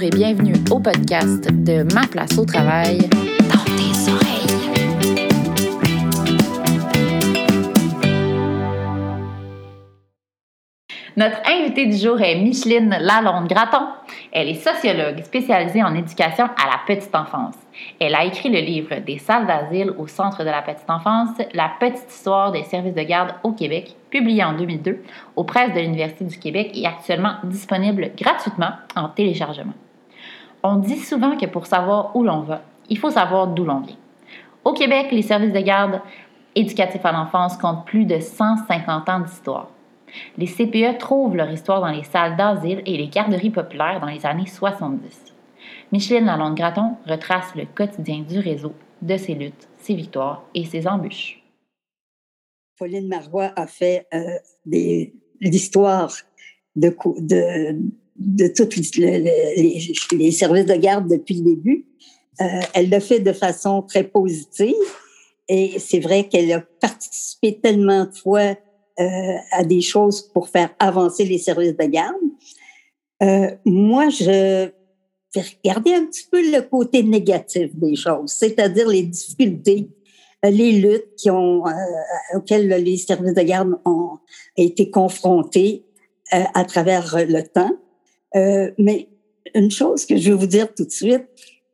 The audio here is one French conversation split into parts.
Et bienvenue au podcast de Ma place au travail dans tes oreilles. Notre invitée du jour est Micheline Lalonde-Graton. Elle est sociologue spécialisée en éducation à la petite enfance. Elle a écrit le livre Des salles d'asile au centre de la petite enfance, la petite histoire des services de garde au Québec, publié en 2002 aux presses de l'Université du Québec et actuellement disponible gratuitement en téléchargement. On dit souvent que pour savoir où l'on va, il faut savoir d'où l'on vient. Au Québec, les services de garde éducatifs à l'enfance comptent plus de 150 ans d'histoire. Les CPE trouvent leur histoire dans les salles d'asile et les garderies populaires dans les années 70. Micheline Lalonde-Graton retrace le quotidien du réseau, de ses luttes, ses victoires et ses embûches. Pauline Marois a fait euh, l'histoire de, de, de tous les, services de garde depuis le début. Euh, elle l'a fait de façon très positive et c'est vrai qu'elle a participé tellement de fois euh, à des choses pour faire avancer les services de garde. Euh, moi, je vais regarder un petit peu le côté négatif des choses, c'est-à-dire les difficultés, euh, les luttes qui ont, auxquelles les services de garde ont été confrontés à travers le temps. Mais une chose que je vais vous dire tout de suite,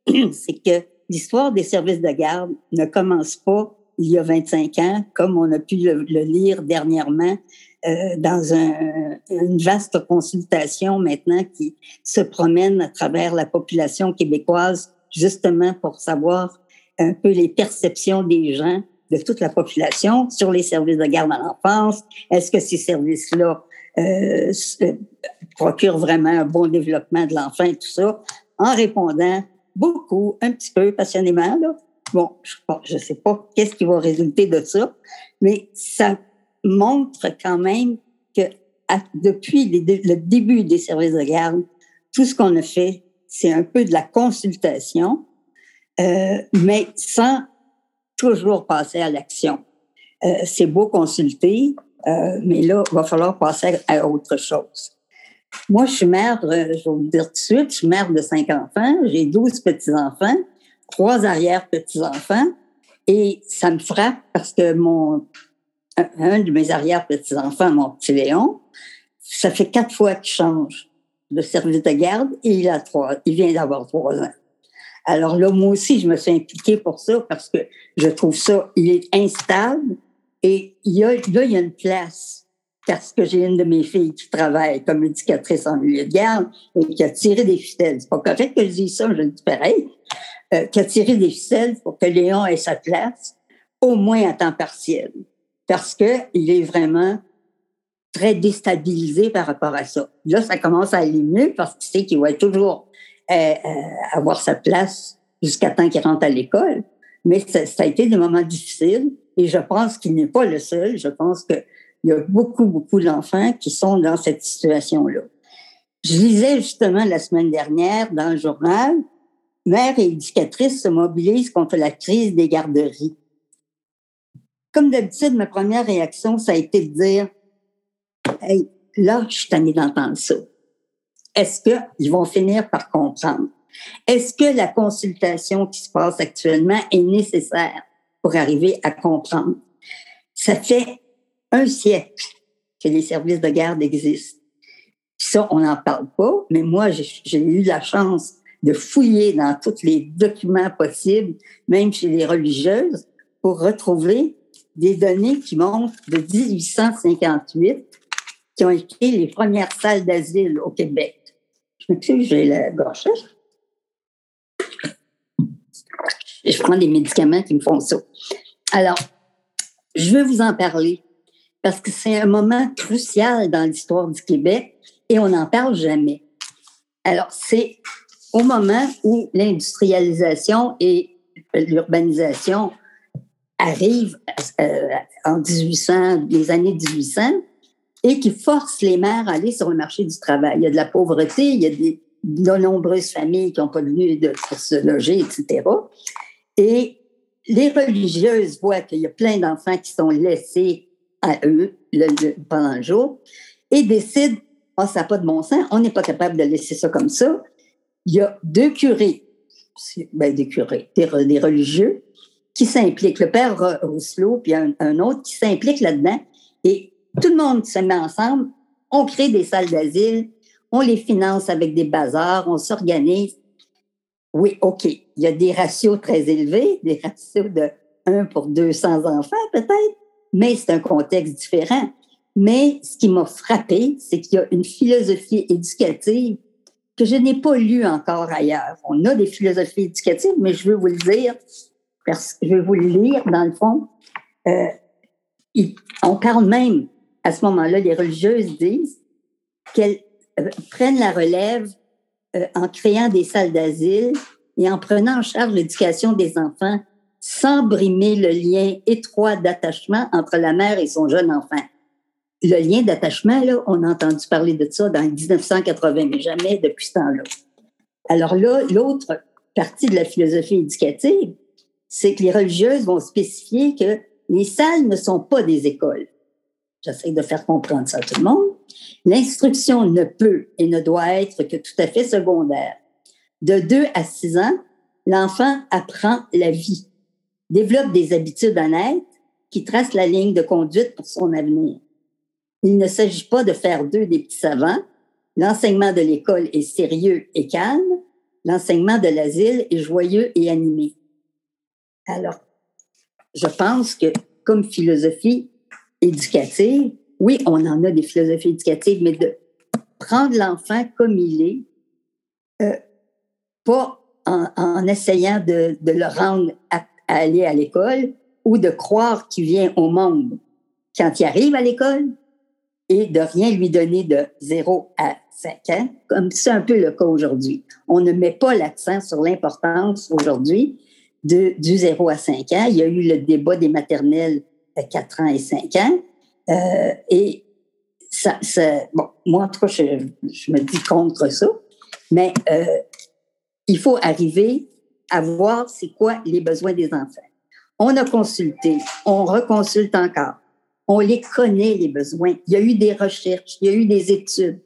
c'est que l'histoire des services de garde ne commence pas il y a 25 ans, comme on a pu le, lire dernièrement euh, dans un, une vaste consultation maintenant qui se promène à travers la population québécoise, justement pour savoir un peu les perceptions des gens, de toute la population, sur les services de garde à l'enfance. Est-ce que ces services-là euh, procurent vraiment un bon développement de l'enfant et tout ça? En répondant beaucoup, un petit peu passionnément, là, Bon, je ne sais pas qu'est-ce qui va résulter de ça, mais ça montre quand même que depuis le début des services de garde, tout ce qu'on a fait, c'est un peu de la consultation, euh, mais sans toujours passer à l'action. Euh, c'est beau consulter, euh, mais là, il va falloir passer à autre chose. Moi, je suis mère, je vais vous dire tout de suite, je suis mère de cinq enfants, j'ai douze petits-enfants trois arrière-petits-enfants. Et ça me frappe parce que mon, un de mes arrière-petits-enfants, mon petit Léon, ça fait quatre fois qu'il change de service de garde et il a trois, il vient d'avoir trois ans. Alors là, moi aussi, je me suis impliquée pour ça parce que je trouve ça, il est instable et y a, là, il y a une place parce que j'ai une de mes filles qui travaille comme éducatrice en milieu de garde et qui a tiré des ficelles. C'est pas correct que je dise ça, je le dis pareil. Euh, qui a tiré des ficelles pour que Léon ait sa place, au moins à temps partiel, parce que il est vraiment très déstabilisé par rapport à ça. Là, ça commence à aller mieux parce qu'il sait qu'il va toujours euh, euh, avoir sa place jusqu'à temps qu'il rentre à l'école. Mais ça, ça, a été des moments difficiles et je pense qu'il n'est pas le seul. Je pense qu'il y a beaucoup, beaucoup d'enfants qui sont dans cette situation-là. Je lisais justement la semaine dernière dans le journal mères et éducatrices se mobilisent contre la crise des garderies. Comme d'habitude, ma première réaction, ça a été de dire, hey, là, je suis tannée d'entendre ça. Est-ce qu'ils vont finir par comprendre? Est-ce que la consultation qui se passe actuellement est nécessaire pour arriver à comprendre? Ça fait un siècle que les services de garde existent. Ça, on n'en parle pas, mais moi, j'ai eu la chance de fouiller dans tous les documents possibles, même chez les religieuses, pour retrouver des données qui montrent de 1858 qui ont écrit les premières salles d'asile au Québec. Je m'excuse, j'ai la gorge. Je prends des médicaments qui me font ça. Alors, je veux vous en parler parce que c'est un moment crucial dans l'histoire du Québec et on n'en parle jamais. Alors, c'est au moment où l'industrialisation et l'urbanisation arrivent euh, en 1800, les années 1800, et qui forcent les mères à aller sur le marché du travail. Il y a de la pauvreté, il y a de nombreuses familles qui n'ont pas de lieu de, se loger, etc. Et les religieuses voient qu'il y a plein d'enfants qui sont laissés à eux pendant le jour et décident, oh, ça n'a pas de bon sens, on n'est pas capable de laisser ça comme ça, il y a deux curés, ben, des curés, des, religieux, qui s'impliquent. Le père Rousselot, puis un, un autre qui s'implique là-dedans. Et tout le monde se met ensemble. On crée des salles d'asile, on les finance avec des bazars, on s'organise. Oui, OK, il y a des ratios très élevés, des ratios de 1 pour 200 enfants peut-être, mais c'est un contexte différent. Mais ce qui m'a frappé, c'est qu'il y a une philosophie éducative que je n'ai pas lue encore ailleurs. On a des philosophies éducatives, mais je veux vous le dire, parce que je vais vous le lire dans le fond. Euh, on parle même, à ce moment-là, les religieuses disent qu'elles euh, prennent la relève euh, en créant des salles d'asile et en prenant en charge l'éducation des enfants sans brimer le lien étroit d'attachement entre la mère et son jeune enfant. Le lien d'attachement, là, on a entendu parler de ça dans 1980, mais jamais depuis ce temps-là. Alors là, l'autre partie de la philosophie éducative, c'est que les religieuses vont spécifier que les salles ne sont pas des écoles. J'essaie de faire comprendre ça à tout le monde. L'instruction ne peut et ne doit être que tout à fait secondaire. De 2 à 6 ans, l'enfant apprend la vie, développe des habitudes honnêtes qui tracent la ligne de conduite pour son avenir. Il ne s'agit pas de faire d'eux des petits savants. L'enseignement de l'école est sérieux et calme. L'enseignement de l'asile est joyeux et animé. Alors, je pense que comme philosophie éducative, oui, on en a des philosophies éducatives, mais de prendre l'enfant comme il est, euh, pas en, essayant de, le rendre à, aller à l'école ou de croire qu'il vient au monde quand il arrive à l'école et de rien lui donner de 0 à 5 ans, comme c'est un peu le cas aujourd'hui. On ne met pas l'accent sur l'importance aujourd'hui du 0 à 5 ans. Il y a eu le débat des maternelles à 4 ans et 5 ans. Euh, et ça, bon, moi, en tout cas, je, me dis contre ça, mais euh, il faut arriver à voir c'est quoi les besoins des enfants. On a consulté, on reconsulte encore, on les connaît, les besoins. Il y a eu des recherches, il y a eu des études.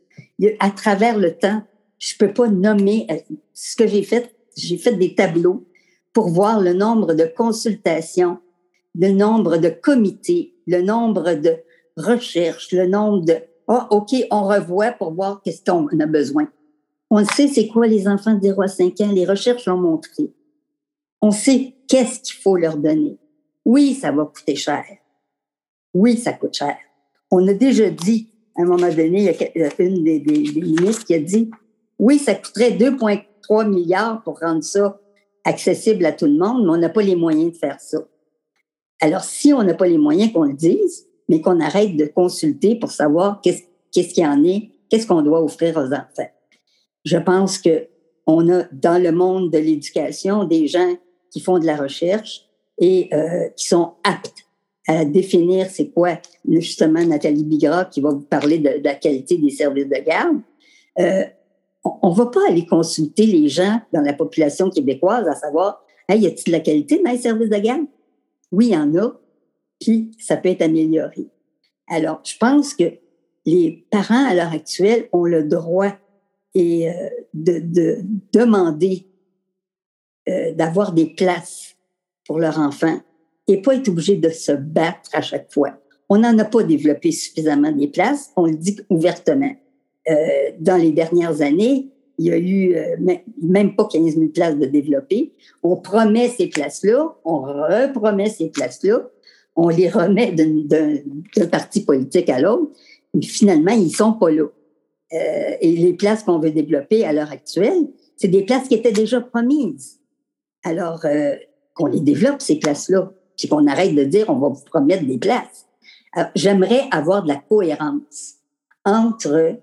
à travers le temps, je peux pas nommer euh, ce que j'ai fait. J'ai fait des tableaux pour voir le nombre de consultations, le nombre de comités, le nombre de recherche, le nombre de Ah, OK, on revoit pour voir qu'est-ce qu'on a besoin. On sait c'est quoi les enfants de 0 à 5 ans, les recherches l'ont montré. On sait qu'est-ce qu'il faut leur donner. Oui, ça va coûter cher. Oui, ça coûte cher. On a déjà dit, à un moment donné, il y a une des, des, des ministres qui a dit, oui, ça coûterait 2,3 milliards pour rendre ça accessible à tout le monde, mais on n'a pas les moyens de faire ça. Alors, si on n'a pas les moyens qu'on le dise, mais qu'on arrête de consulter pour savoir qu'est-ce qu'il y en est, qu'est-ce qu'on doit offrir aux enfants. Je pense que on a dans le monde de l'éducation des gens qui font de la recherche et euh, qui sont aptes à définir c'est quoi justement Nathalie Bigra qui va vous parler de, la qualité des services de garde. Euh, on ne va pas aller consulter les gens dans la population québécoise à savoir hey, y a-t-il de la qualité dans les services de garde? Oui, il y en a, puis ça peut être amélioré. Alors, je pense que les parents à l'heure actuelle ont le droit et, euh, de, demander euh, d'avoir des places pour leur enfant et pas être obligé de se battre à chaque fois. On n'en a pas développé suffisamment des places, on le dit ouvertement. Euh, dans les dernières années, il y a eu même pas 15 000 places de développer. On promet ces places-là, on repromet ces places-là, on les remet d'un parti politique à l'autre, mais finalement, ils sont pas là. Euh, et les places qu'on veut développer à l'heure actuelle, c'est des places qui étaient déjà promises. Alors, euh, qu'on les développe, ces places-là, puis qu'on arrête de dire on va vous promettre des places. J'aimerais avoir de la cohérence entre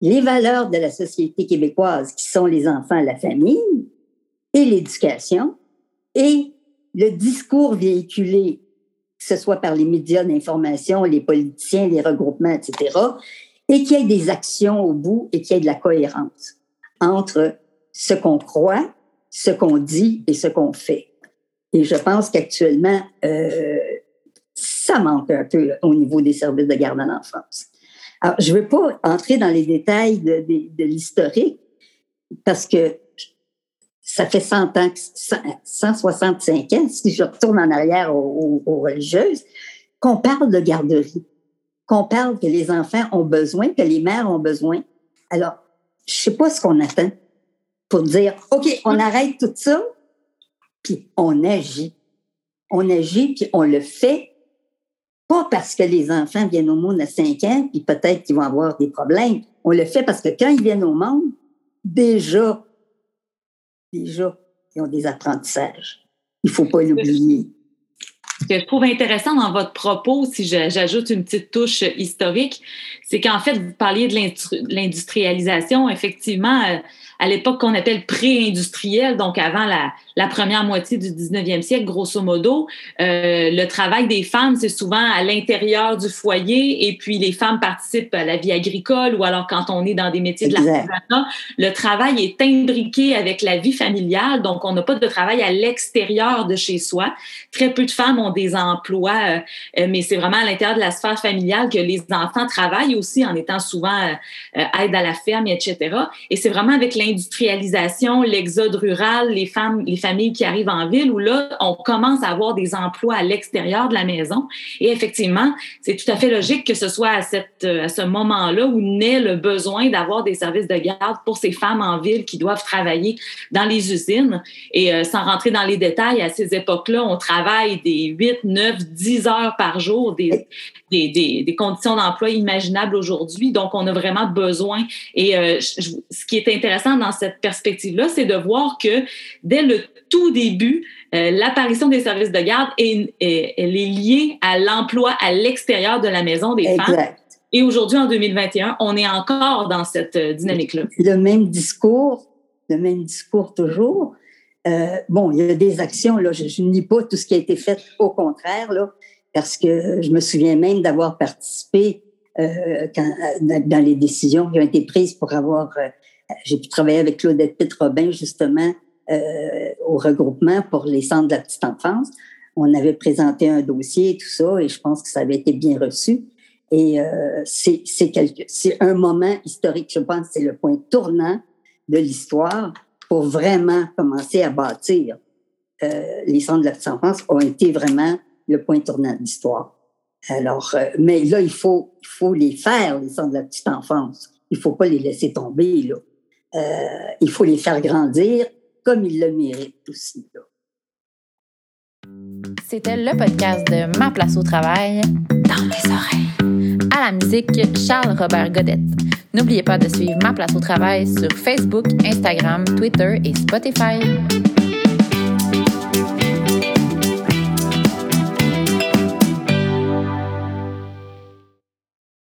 les valeurs de la société québécoise, qui sont les enfants, la famille, et l'éducation, et le discours véhiculé que ce soit par les médias d'information, les politiciens, les regroupements, etc., et qu'il y ait des actions au bout et qu'il y ait de la cohérence entre ce qu'on croit, ce qu'on dit et ce qu'on fait. Et je pense qu'actuellement, euh, ça manque un peu au niveau des services de garde à l'enfance. Alors, je ne veux pas entrer dans les détails de, de, de l'historique, parce que ça fait 100 ans, 165 ans, si je retourne en arrière aux, religieuses, qu'on parle de garderie, qu'on parle que les enfants ont besoin, que les mères ont besoin. Alors, je sais pas ce qu'on attend pour dire, OK, on arrête tout ça, puis on agit. On agit, puis on le fait, pas parce que les enfants viennent au monde à 5 ans, puis peut-être qu'ils vont avoir des problèmes. On le fait parce que quand ils viennent au monde, déjà, déjà, ils ont des apprentissages. Il ne faut pas l'oublier. Ce que je trouve intéressant dans votre propos, si j'ajoute une petite touche historique, c'est qu'en fait, vous parliez de l'industrialisation. Effectivement, euh, à l'époque qu'on appelle pré-industriel, donc avant la, la, première moitié du 19e siècle, grosso modo, euh, le travail des femmes, c'est souvent à l'intérieur du foyer et puis les femmes participent à la vie agricole ou alors quand on est dans des métiers de l'artisanat, le travail est imbriqué avec la vie familiale, donc on n'a pas de travail à l'extérieur de chez soi. Très peu de femmes ont des emplois, euh, mais c'est vraiment à l'intérieur de la sphère familiale que les enfants travaillent aussi en étant souvent euh, aide à la ferme, etc. Et c'est vraiment avec l'industrialisation, l'exode rural, les femmes, les familles qui arrivent en ville, où là, on commence à avoir des emplois à l'extérieur de la maison. Et effectivement, c'est tout à fait logique que ce soit à, cette, à ce moment-là où naît le besoin d'avoir des services de garde pour ces femmes en ville qui doivent travailler dans les usines. Et euh, sans rentrer dans les détails, à ces époques-là, on travaille des 8, 9, 10 heures par jour, des, des, des, des conditions d'emploi imaginables aujourd'hui. Donc, on a vraiment besoin. Et euh, ce qui est intéressant dans cette perspective-là, c'est de voir que dès le tout début, euh, l'apparition des services de garde est, elle est liée à l'emploi à l'extérieur de la maison des femmes. Et aujourd'hui, en 2021, on est encore dans cette euh, dynamique-là. Le même discours, le même discours toujours. Euh, bon, il y a des actions, là, je, je nie pas tout ce qui a été fait, au contraire, là, parce que je me souviens même d'avoir participé euh, quand, dans les décisions qui ont été prises pour avoir j'ai pu travailler avec Claudette Pitt-Robin, justement, euh, au regroupement pour les centres de la petite enfance. On avait présenté un dossier et tout ça, et je pense que ça avait été bien reçu. Et euh, c'est un moment historique, je pense, c'est le point tournant de l'histoire pour vraiment commencer à bâtir. Euh, les centres de la petite enfance ont été vraiment le point tournant de l'histoire. Alors, euh, mais là, il faut, il faut les faire, les centres de la petite enfance. Il faut pas les laisser tomber, là. Euh, il faut les faire grandir comme ils le méritent aussi. C'était le podcast de Ma place au travail dans mes oreilles. À la musique, Charles Robert Godette. N'oubliez pas de suivre Ma place au travail sur Facebook, Instagram, Twitter et Spotify.